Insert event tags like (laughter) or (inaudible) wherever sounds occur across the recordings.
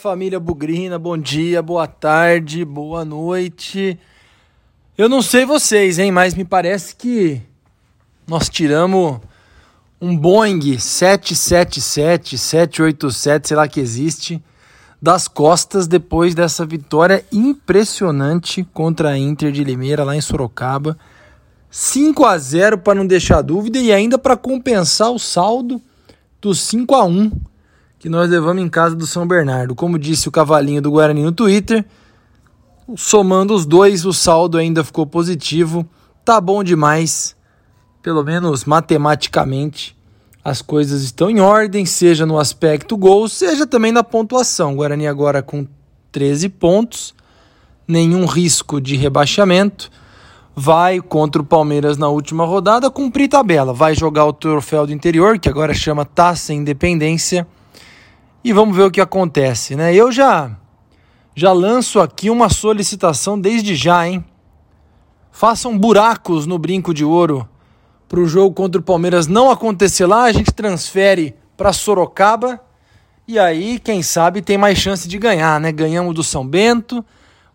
família Bugrina, bom dia, boa tarde, boa noite. Eu não sei vocês, hein, mas me parece que nós tiramos um Boeing 777, 787, sei lá que existe, das costas depois dessa vitória impressionante contra a Inter de Limeira lá em Sorocaba. 5 a 0 para não deixar dúvida e ainda para compensar o saldo do 5 a 1 que nós levamos em casa do São Bernardo. Como disse o cavalinho do Guarani no Twitter, somando os dois, o saldo ainda ficou positivo. Tá bom demais, pelo menos matematicamente. As coisas estão em ordem, seja no aspecto gol, seja também na pontuação. Guarani agora com 13 pontos, nenhum risco de rebaixamento. Vai contra o Palmeiras na última rodada cumprir tabela. Vai jogar o troféu do interior, que agora chama Taça Independência e vamos ver o que acontece, né? Eu já já lanço aqui uma solicitação desde já, hein? Façam buracos no brinco de ouro para o jogo contra o Palmeiras não acontecer lá, a gente transfere para Sorocaba e aí, quem sabe, tem mais chance de ganhar, né? Ganhamos do São Bento,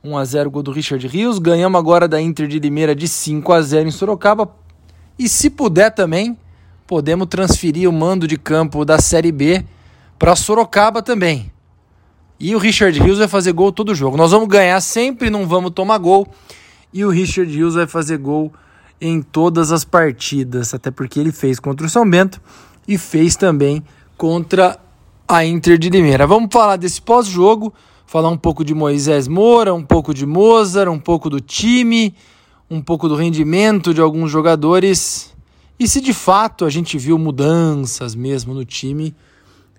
1 a 0 gol do Richard Rios, ganhamos agora da Inter de Limeira de 5 a 0 em Sorocaba. E se puder também, podemos transferir o mando de campo da Série B para Sorocaba também. E o Richard Rios vai fazer gol todo jogo. Nós vamos ganhar sempre, não vamos tomar gol. E o Richard Rios vai fazer gol em todas as partidas, até porque ele fez contra o São Bento e fez também contra a Inter de Limeira. Vamos falar desse pós-jogo, falar um pouco de Moisés Moura, um pouco de Mozart, um pouco do time, um pouco do rendimento de alguns jogadores e se de fato a gente viu mudanças mesmo no time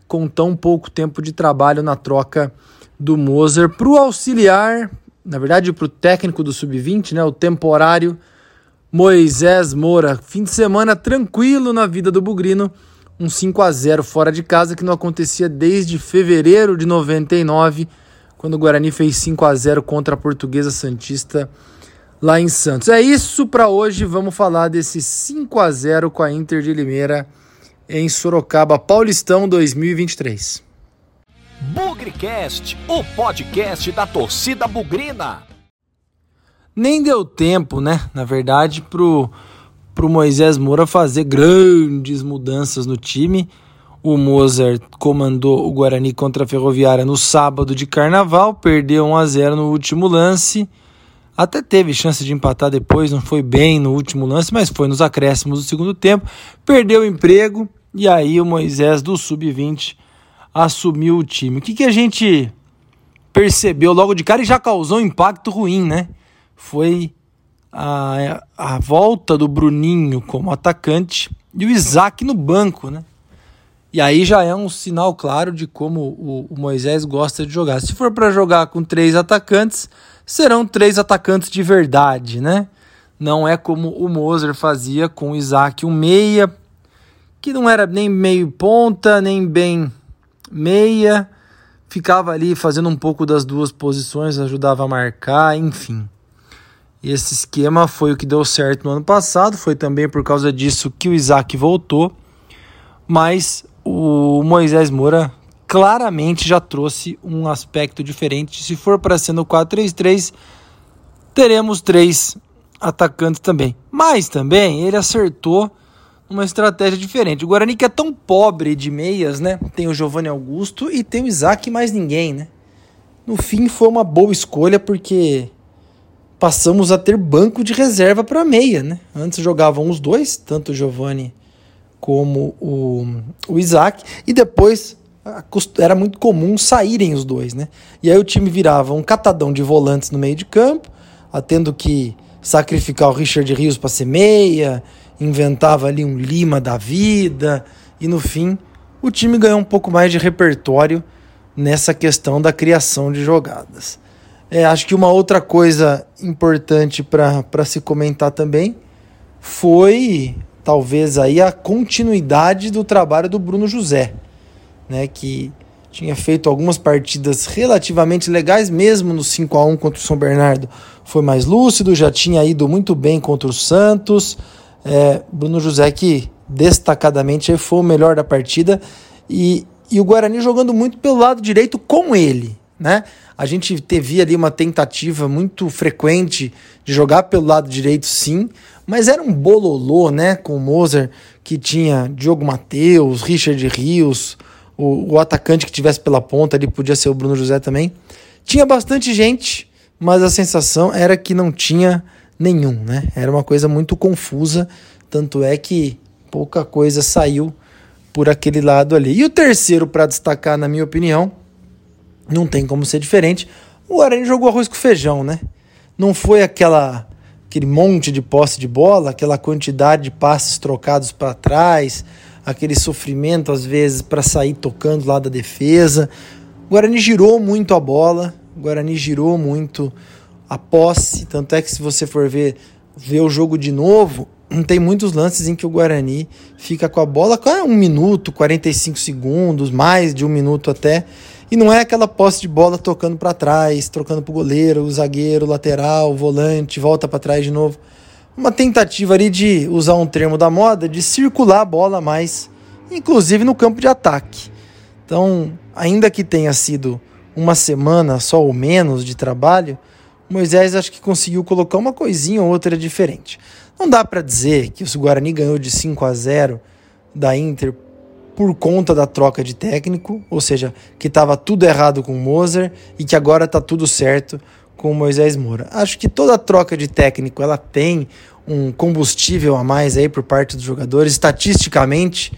com tão pouco tempo de trabalho na troca do Moser para o auxiliar, na verdade para o técnico do sub-20, né, o temporário Moisés Moura. Fim de semana tranquilo na vida do Bugrino, um 5 a 0 fora de casa que não acontecia desde fevereiro de 99, quando o Guarani fez 5 a 0 contra a Portuguesa Santista lá em Santos. É isso para hoje, vamos falar desse 5 a 0 com a Inter de Limeira em Sorocaba, Paulistão 2023. Bugrecast, o podcast da torcida bugrina. Nem deu tempo, né, na verdade, pro, pro Moisés Moura fazer grandes mudanças no time. O Mozart comandou o Guarani contra a Ferroviária no sábado de carnaval, perdeu 1 a 0 no último lance. Até teve chance de empatar depois, não foi bem no último lance, mas foi nos acréscimos do segundo tempo. Perdeu o emprego, e aí o Moisés do Sub-20 assumiu o time. O que, que a gente percebeu logo de cara e já causou um impacto ruim, né? Foi a, a volta do Bruninho como atacante e o Isaac no banco, né? E aí já é um sinal claro de como o, o Moisés gosta de jogar. Se for para jogar com três atacantes, serão três atacantes de verdade, né? Não é como o Moser fazia com o Isaac, um meia que não era nem meio ponta, nem bem meia, ficava ali fazendo um pouco das duas posições, ajudava a marcar, enfim. Esse esquema foi o que deu certo no ano passado, foi também por causa disso que o Isaac voltou, mas o Moisés Moura claramente já trouxe um aspecto diferente. Se for para ser no 4-3-3, teremos três atacantes também. Mas também ele acertou uma estratégia diferente. O Guarani que é tão pobre de meias, né? Tem o Giovanni Augusto e tem o Isaac mais ninguém, né? No fim foi uma boa escolha porque passamos a ter banco de reserva para meia, né? Antes jogavam os dois, tanto o Giovanni como o, o Isaac, e depois era muito comum saírem os dois, né? E aí o time virava um catadão de volantes no meio de campo, tendo que sacrificar o Richard Rios para ser meia, inventava ali um Lima da vida, e no fim o time ganhou um pouco mais de repertório nessa questão da criação de jogadas. É, acho que uma outra coisa importante para se comentar também foi talvez aí a continuidade do trabalho do Bruno José, né, que tinha feito algumas partidas relativamente legais, mesmo no 5 a 1 contra o São Bernardo. Foi mais lúcido, já tinha ido muito bem contra o Santos, é, Bruno José que destacadamente foi o melhor da partida e e o Guarani jogando muito pelo lado direito com ele, né? A gente teve ali uma tentativa muito frequente de jogar pelo lado direito, sim, mas era um bololô, né? Com o Moser, que tinha Diogo Matheus, Richard Rios, o, o atacante que tivesse pela ponta ali podia ser o Bruno José também. Tinha bastante gente, mas a sensação era que não tinha nenhum, né? Era uma coisa muito confusa, tanto é que pouca coisa saiu por aquele lado ali. E o terceiro para destacar, na minha opinião, não tem como ser diferente. O Guarani jogou arroz com feijão, né? Não foi aquela aquele monte de posse de bola, aquela quantidade de passes trocados para trás, aquele sofrimento às vezes para sair tocando lá da defesa. O Guarani girou muito a bola, o Guarani girou muito a posse, tanto é que se você for ver, ver o jogo de novo, (clears throat) tem muitos lances em que o Guarani fica com a bola com um minuto, 45 segundos, mais de um minuto até, e não é aquela posse de bola tocando para trás, trocando para o goleiro, o zagueiro, lateral, o volante, volta para trás de novo. Uma tentativa ali de usar um termo da moda, de circular a bola mais, inclusive no campo de ataque. Então, ainda que tenha sido uma semana só ou menos de trabalho, Moisés acho que conseguiu colocar uma coisinha ou outra diferente. Não dá para dizer que o Guarani ganhou de 5 a 0 da Inter por conta da troca de técnico, ou seja, que estava tudo errado com o Moser e que agora está tudo certo com o Moisés Moura. Acho que toda troca de técnico ela tem um combustível a mais aí por parte dos jogadores. Estatisticamente,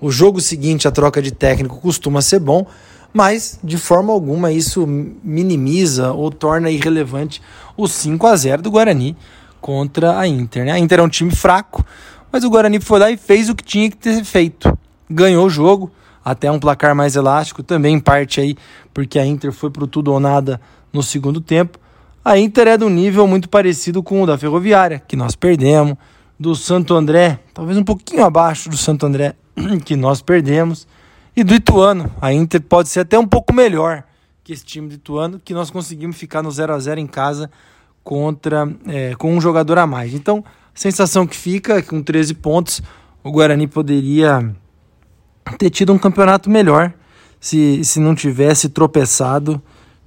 o jogo seguinte a troca de técnico costuma ser bom, mas de forma alguma isso minimiza ou torna irrelevante o 5 a 0 do Guarani contra a Inter. Né? A Inter é um time fraco, mas o Guarani foi lá e fez o que tinha que ter feito ganhou o jogo, até um placar mais elástico, também em parte aí, porque a Inter foi pro tudo ou nada no segundo tempo. A Inter é de um nível muito parecido com o da Ferroviária, que nós perdemos, do Santo André, talvez um pouquinho abaixo do Santo André, (clears throat) que nós perdemos, e do Ituano. A Inter pode ser até um pouco melhor que esse time do Ituano, que nós conseguimos ficar no 0 a 0 em casa contra é, com um jogador a mais. Então, a sensação que fica é que com 13 pontos, o Guarani poderia ter tido um campeonato melhor se, se não tivesse tropeçado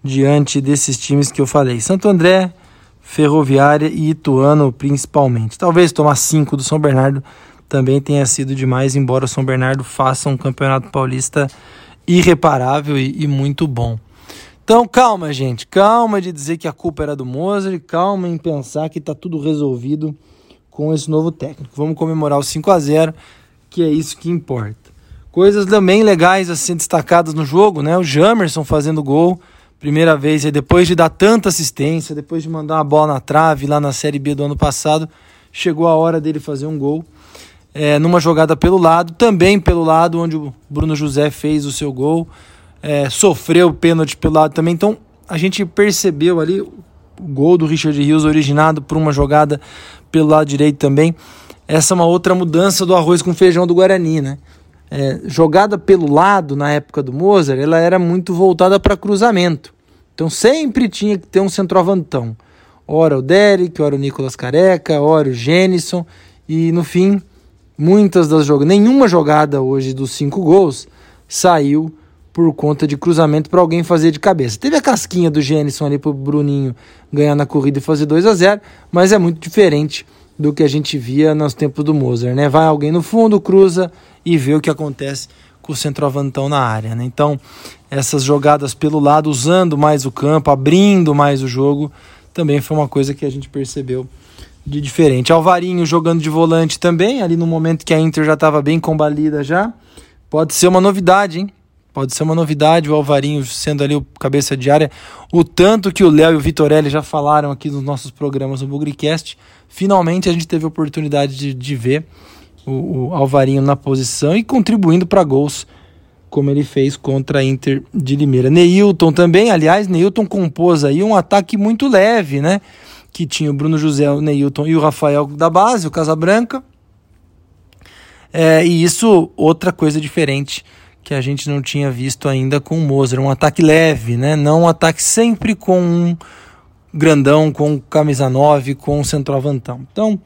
diante desses times que eu falei. Santo André, Ferroviária e Ituano principalmente. Talvez tomar cinco do São Bernardo também tenha sido demais, embora o São Bernardo faça um campeonato paulista irreparável e, e muito bom. Então calma, gente, calma de dizer que a culpa era do Mozart, calma em pensar que está tudo resolvido com esse novo técnico. Vamos comemorar o 5 a 0 que é isso que importa. Coisas também legais a ser destacadas no jogo, né? O Jamerson fazendo gol, primeira vez, depois de dar tanta assistência, depois de mandar uma bola na trave lá na Série B do ano passado, chegou a hora dele fazer um gol. É, numa jogada pelo lado, também pelo lado onde o Bruno José fez o seu gol, é, sofreu o pênalti pelo lado também. Então a gente percebeu ali o gol do Richard Rios originado por uma jogada pelo lado direito também. Essa é uma outra mudança do arroz com feijão do Guarani, né? é, jogada pelo lado na época do Mozart, ela era muito voltada para cruzamento. Então sempre tinha que ter um centroavantão. Ora o Derek, ora o Nicolas Careca, ora o Jenison. E no fim, muitas das jogadas, nenhuma jogada hoje dos cinco gols saiu por conta de cruzamento para alguém fazer de cabeça. Teve a casquinha do Jenison ali para o Bruninho ganhar na corrida e fazer 2 a 0 mas é muito diferente do que a gente via nos tempos do Mozart, né? Vai alguém no fundo, cruza e ver o que acontece com o centroavantão na área. Né? Então, essas jogadas pelo lado, usando mais o campo, abrindo mais o jogo, também foi uma coisa que a gente percebeu de diferente. Alvarinho jogando de volante também, ali no momento que a Inter já estava bem combalida já. Pode ser uma novidade, hein? Pode ser uma novidade o Alvarinho sendo ali o cabeça de área. O tanto que o Léo e o Vitorelli já falaram aqui nos nossos programas no Bugricast. Finalmente a gente teve a oportunidade de, de ver o, o Alvarinho na posição e contribuindo para gols, como ele fez contra a Inter de Limeira. Neilton também, aliás, Neilton compôs aí um ataque muito leve, né? Que tinha o Bruno José, o Neilton e o Rafael da base, o Casabranca. É, e isso, outra coisa diferente que a gente não tinha visto ainda com o Mozart. Um ataque leve, né? Não um ataque sempre com um grandão, com camisa 9, com um centroavantão. Então,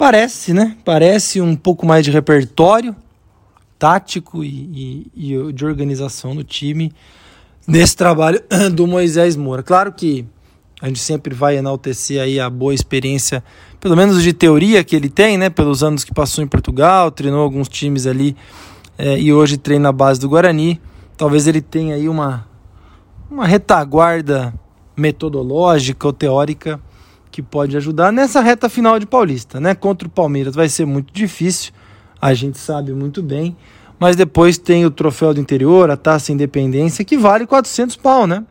Parece, né? Parece um pouco mais de repertório tático e, e, e de organização no time nesse trabalho do Moisés Moura. Claro que a gente sempre vai enaltecer aí a boa experiência, pelo menos de teoria que ele tem, né? Pelos anos que passou em Portugal, treinou alguns times ali é, e hoje treina na base do Guarani. Talvez ele tenha aí uma, uma retaguarda metodológica ou teórica que pode ajudar nessa reta final de Paulista, né? Contra o Palmeiras vai ser muito difícil, a gente sabe muito bem, mas depois tem o troféu do interior, a taça independência, que vale 400 pau, né?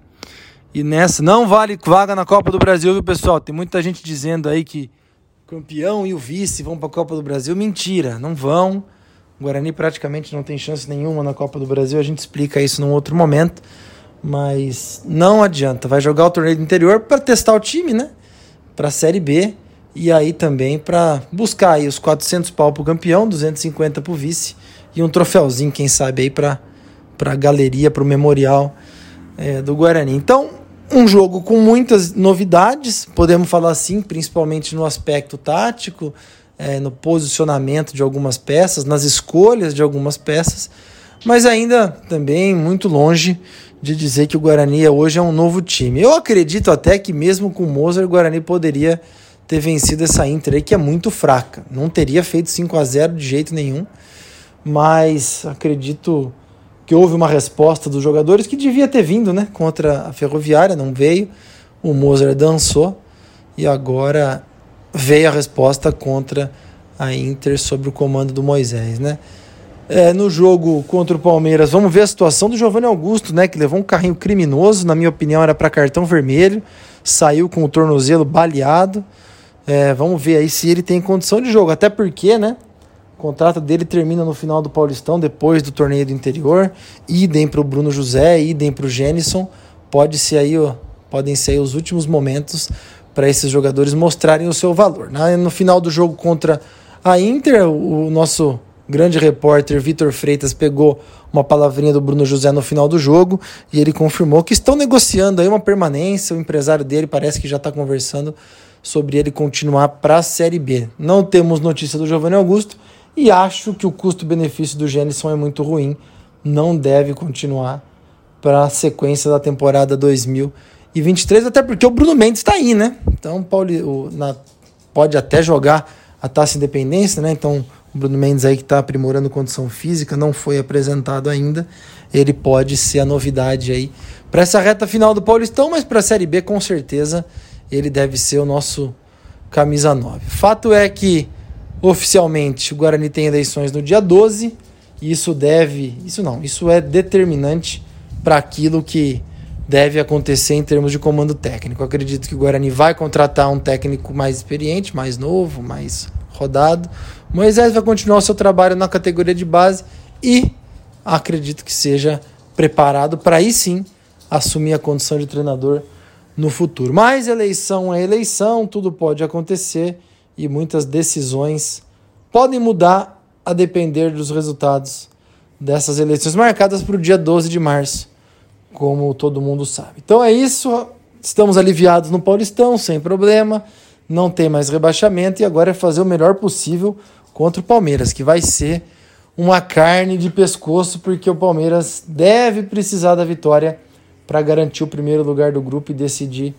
E nessa, não vale vaga na Copa do Brasil, viu, pessoal? Tem muita gente dizendo aí que o campeão e o vice vão para a Copa do Brasil. Mentira, não vão. O Guarani praticamente não tem chance nenhuma na Copa do Brasil. A gente explica isso num outro momento. Mas não adianta. Vai jogar o torneio do interior para testar o time, né? Para a Série B. E aí também para buscar aí os 400 pau para o campeão, 250 para o vice. E um troféuzinho, quem sabe, aí para a galeria, para o memorial é, do Guarani. Então, um jogo com muitas novidades, podemos falar assim, principalmente no aspecto tático, é, no posicionamento de algumas peças, nas escolhas de algumas peças, mas ainda também muito longe de dizer que o Guarani hoje é um novo time. Eu acredito até que mesmo com o Mozart, o Guarani poderia ter vencido essa Inter aí, que é muito fraca. Não teria feito 5 a 0 de jeito nenhum, mas acredito que houve uma resposta dos jogadores que devia ter vindo né, contra a Ferroviária, não veio. O Mozart dançou e agora veio a resposta contra a Inter sobre o comando do Moisés. Né? É, no jogo contra o Palmeiras, vamos ver a situação do Giovanni Augusto, né, que levou um carrinho criminoso, na minha opinião era para cartão vermelho, saiu com o tornozelo baleado. É, vamos ver aí se ele tem condição de jogo, até porque, né? O contrato dele termina no final do Paulistão, depois do torneio do interior. Idem para o Bruno José, idem para o Jenison. Pode ser aí, ó, podem ser aí os últimos momentos para esses jogadores mostrarem o seu valor. No final do jogo contra a Inter, o nosso grande repórter Vitor Freitas pegou uma palavrinha do Bruno José no final do jogo e ele confirmou que estão negociando aí uma permanência. O empresário dele parece que já está conversando sobre ele continuar para a Série B. Não temos notícia do Giovanni Augusto e acho que o custo-benefício do Jenison é muito ruim. Não deve continuar para a sequência da temporada 2023, até porque o Bruno Mendes está aí, né? Então Pauli, o, na, pode até jogar a taça independência, né? Então o Bruno Mendes aí que está aprimorando condição física, não foi apresentado ainda. Ele pode ser a novidade aí para essa reta final do Paulistão, mas para a Série B com certeza ele deve ser o nosso camisa 9. Fato é que Oficialmente, o Guarani tem eleições no dia 12, e isso deve, isso não, isso é determinante para aquilo que deve acontecer em termos de comando técnico. Eu acredito que o Guarani vai contratar um técnico mais experiente, mais novo, mais rodado. Moisés vai continuar o seu trabalho na categoria de base e acredito que seja preparado para aí sim assumir a condição de treinador no futuro. Mas eleição é eleição, tudo pode acontecer e muitas decisões podem mudar a depender dos resultados dessas eleições marcadas para o dia 12 de março, como todo mundo sabe. Então é isso, estamos aliviados no Paulistão, sem problema, não tem mais rebaixamento e agora é fazer o melhor possível contra o Palmeiras, que vai ser uma carne de pescoço, porque o Palmeiras deve precisar da vitória para garantir o primeiro lugar do grupo e decidir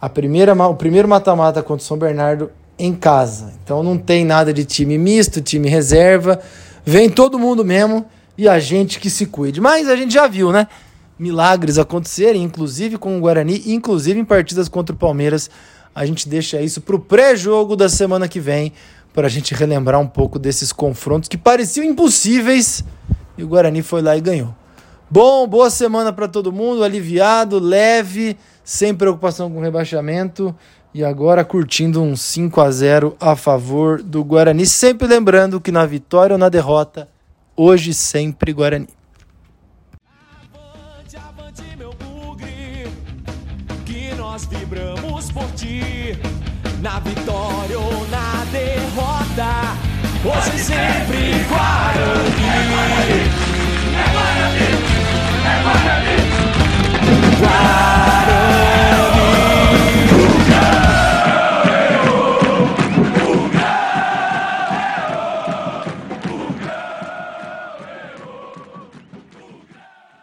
a primeira, o primeiro mata-mata contra o São Bernardo em casa. Então não tem nada de time misto, time reserva. Vem todo mundo mesmo e a gente que se cuide. Mas a gente já viu, né? Milagres acontecerem, inclusive com o Guarani, inclusive em partidas contra o Palmeiras. A gente deixa isso para o pré-jogo da semana que vem, para a gente relembrar um pouco desses confrontos que pareciam impossíveis e o Guarani foi lá e ganhou. Bom, boa semana para todo mundo, aliviado, leve, sem preocupação com rebaixamento. E agora curtindo um 5 a 0 a favor do Guarani. Sempre lembrando que na vitória ou na derrota, hoje sempre Guarani. Avante, avante, meu bugre, que nós vibramos por ti. Na vitória ou na derrota, hoje sempre Guarani. É Guarani, é Guarani, é Guarani.